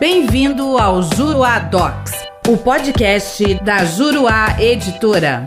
Bem-vindo ao Juruá Docs, o podcast da Juruá Editora.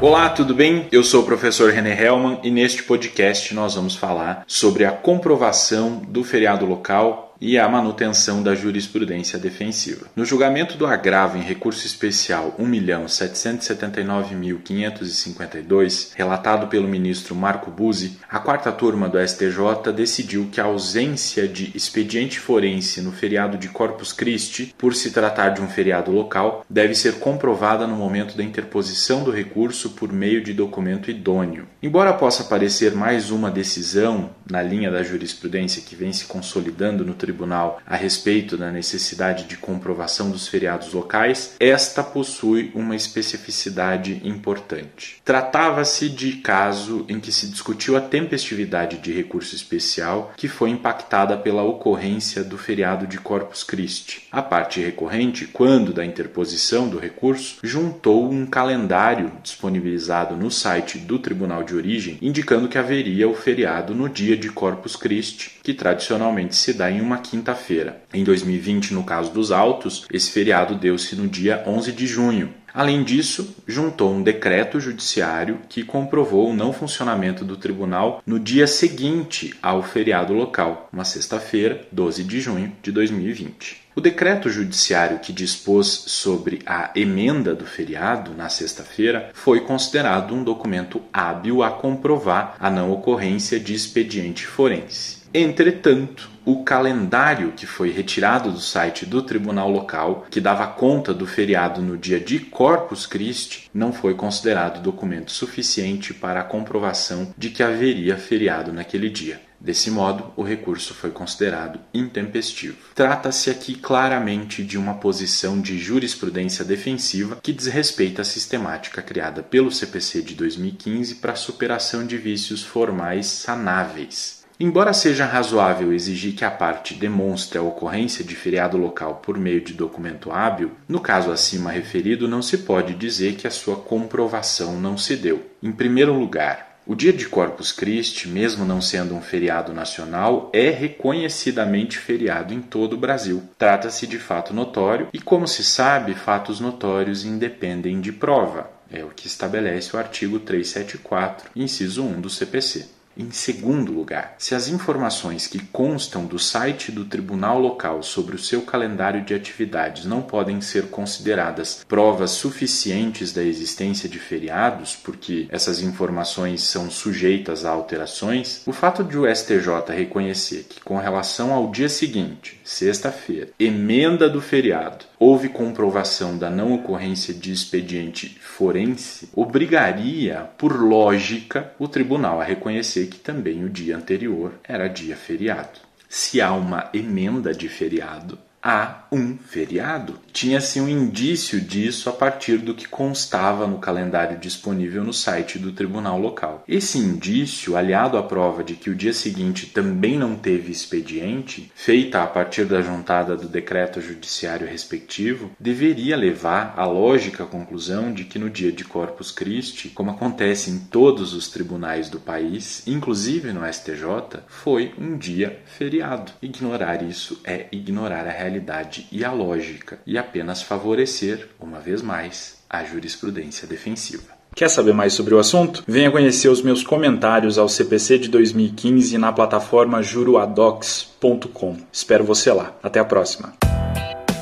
Olá, tudo bem? Eu sou o professor René Hellman e neste podcast nós vamos falar sobre a comprovação do feriado local e a manutenção da jurisprudência defensiva. No julgamento do agravo em recurso especial 1.779.552, relatado pelo ministro Marco Buzzi, a quarta turma do STJ decidiu que a ausência de expediente forense no feriado de Corpus Christi, por se tratar de um feriado local, deve ser comprovada no momento da interposição do recurso por meio de documento idôneo. Embora possa parecer mais uma decisão na linha da jurisprudência que vem se consolidando no tribunal a respeito da necessidade de comprovação dos feriados locais, esta possui uma especificidade importante. Tratava-se de caso em que se discutiu a tempestividade de recurso especial que foi impactada pela ocorrência do feriado de Corpus Christi. A parte recorrente, quando da interposição do recurso, juntou um calendário disponibilizado no site do Tribunal de Origem, indicando que haveria o feriado no dia de Corpus Christi, que tradicionalmente se dá em uma uma quinta-feira. Em 2020, no caso dos autos, esse feriado deu-se no dia 11 de junho. Além disso, juntou um decreto judiciário que comprovou o não funcionamento do tribunal no dia seguinte ao feriado local, uma sexta-feira, 12 de junho de 2020. O decreto judiciário que dispôs sobre a emenda do feriado na sexta-feira foi considerado um documento hábil a comprovar a não ocorrência de expediente forense. Entretanto, o calendário que foi retirado do site do tribunal local, que dava conta do feriado no dia de Corpus Christi, não foi considerado documento suficiente para a comprovação de que haveria feriado naquele dia. Desse modo, o recurso foi considerado intempestivo. Trata-se aqui claramente de uma posição de jurisprudência defensiva que desrespeita a sistemática criada pelo CPC de 2015 para a superação de vícios formais sanáveis. Embora seja razoável exigir que a parte demonstre a ocorrência de feriado local por meio de documento hábil, no caso acima referido não se pode dizer que a sua comprovação não se deu. Em primeiro lugar, o dia de Corpus Christi, mesmo não sendo um feriado nacional, é reconhecidamente feriado em todo o Brasil. Trata-se de fato notório e, como se sabe, fatos notórios independem de prova. É o que estabelece o artigo 374, inciso 1 do CPC. Em segundo lugar, se as informações que constam do site do tribunal local sobre o seu calendário de atividades não podem ser consideradas provas suficientes da existência de feriados, porque essas informações são sujeitas a alterações, o fato de o STJ reconhecer que, com relação ao dia seguinte, sexta-feira, emenda do feriado, houve comprovação da não ocorrência de expediente forense, obrigaria, por lógica, o tribunal a reconhecer que também o dia anterior era dia feriado. Se há uma emenda de feriado, há um feriado. Tinha-se um indício disso a partir do que constava no calendário disponível no site do tribunal local. Esse indício, aliado à prova de que o dia seguinte também não teve expediente, feita a partir da juntada do decreto judiciário respectivo, deveria levar à lógica conclusão de que no dia de Corpus Christi, como acontece em todos os tribunais do país, inclusive no STJ, foi um dia feriado. Ignorar isso é ignorar a realidade realidade e a lógica e apenas favorecer, uma vez mais, a jurisprudência defensiva. Quer saber mais sobre o assunto? Venha conhecer os meus comentários ao CPC de 2015 na plataforma juruadocs.com. Espero você lá. Até a próxima.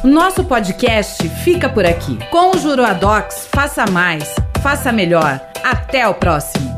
Nosso podcast fica por aqui. Com o Juruadocs, faça mais, faça melhor. Até o próximo.